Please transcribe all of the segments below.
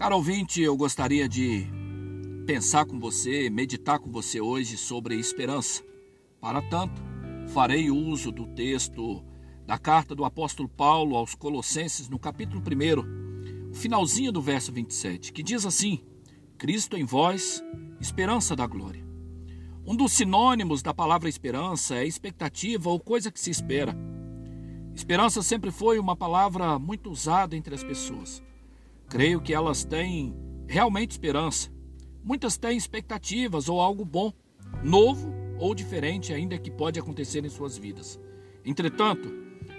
Caro ouvinte, eu gostaria de pensar com você, meditar com você hoje sobre esperança. Para tanto, farei uso do texto da carta do apóstolo Paulo aos Colossenses, no capítulo 1, o finalzinho do verso 27, que diz assim: Cristo em vós, esperança da glória. Um dos sinônimos da palavra esperança é expectativa ou coisa que se espera. Esperança sempre foi uma palavra muito usada entre as pessoas. Creio que elas têm realmente esperança. Muitas têm expectativas ou algo bom, novo ou diferente ainda que pode acontecer em suas vidas. Entretanto,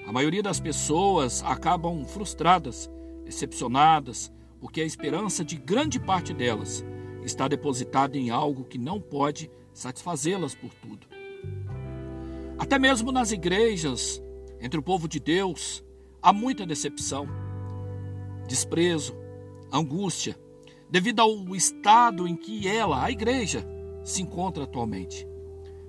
a maioria das pessoas acabam frustradas, decepcionadas, porque a esperança de grande parte delas está depositada em algo que não pode satisfazê-las por tudo. Até mesmo nas igrejas, entre o povo de Deus, há muita decepção, desprezo, angústia, devido ao estado em que ela, a igreja, se encontra atualmente.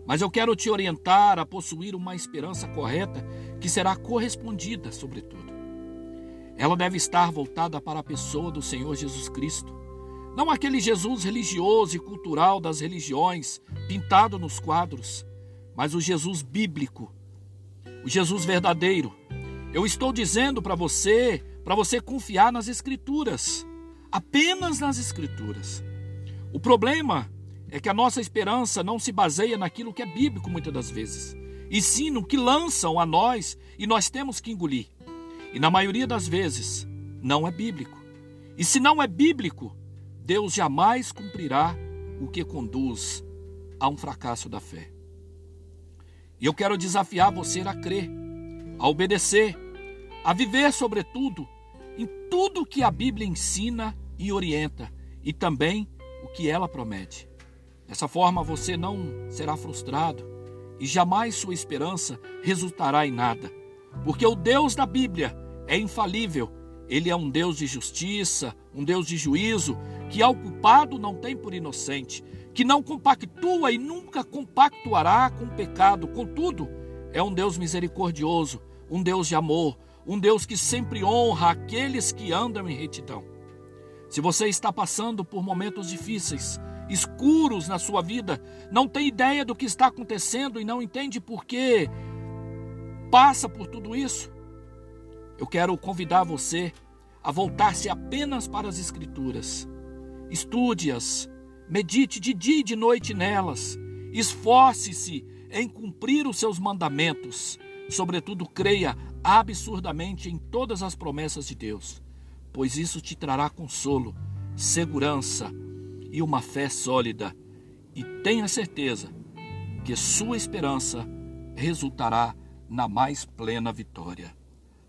Mas eu quero te orientar a possuir uma esperança correta que será correspondida, sobretudo. Ela deve estar voltada para a pessoa do Senhor Jesus Cristo, não aquele Jesus religioso e cultural das religiões, pintado nos quadros, mas o Jesus bíblico, o Jesus verdadeiro. Eu estou dizendo para você, para você confiar nas Escrituras apenas nas Escrituras. O problema é que a nossa esperança não se baseia naquilo que é bíblico muitas das vezes, e sim no que lançam a nós e nós temos que engolir. E na maioria das vezes, não é bíblico. E se não é bíblico, Deus jamais cumprirá o que conduz a um fracasso da fé. E eu quero desafiar você a crer, a obedecer, a viver, sobretudo, em tudo que a Bíblia ensina e orienta, e também o que ela promete. Dessa forma você não será frustrado e jamais sua esperança resultará em nada, porque o Deus da Bíblia é infalível. Ele é um Deus de justiça, um Deus de juízo, que ao culpado não tem por inocente, que não compactua e nunca compactuará com o pecado. Contudo, é um Deus misericordioso, um Deus de amor, um Deus que sempre honra aqueles que andam em retidão. Se você está passando por momentos difíceis, escuros na sua vida, não tem ideia do que está acontecendo e não entende por que passa por tudo isso, eu quero convidar você a voltar-se apenas para as Escrituras. Estude-as, medite de dia e de noite nelas, esforce-se em cumprir os seus mandamentos, sobretudo creia absurdamente em todas as promessas de Deus pois isso te trará consolo, segurança e uma fé sólida. E tenha certeza que sua esperança resultará na mais plena vitória.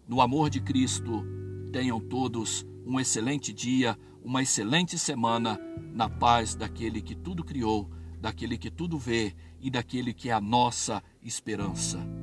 No amor de Cristo, tenham todos um excelente dia, uma excelente semana, na paz daquele que tudo criou, daquele que tudo vê e daquele que é a nossa esperança.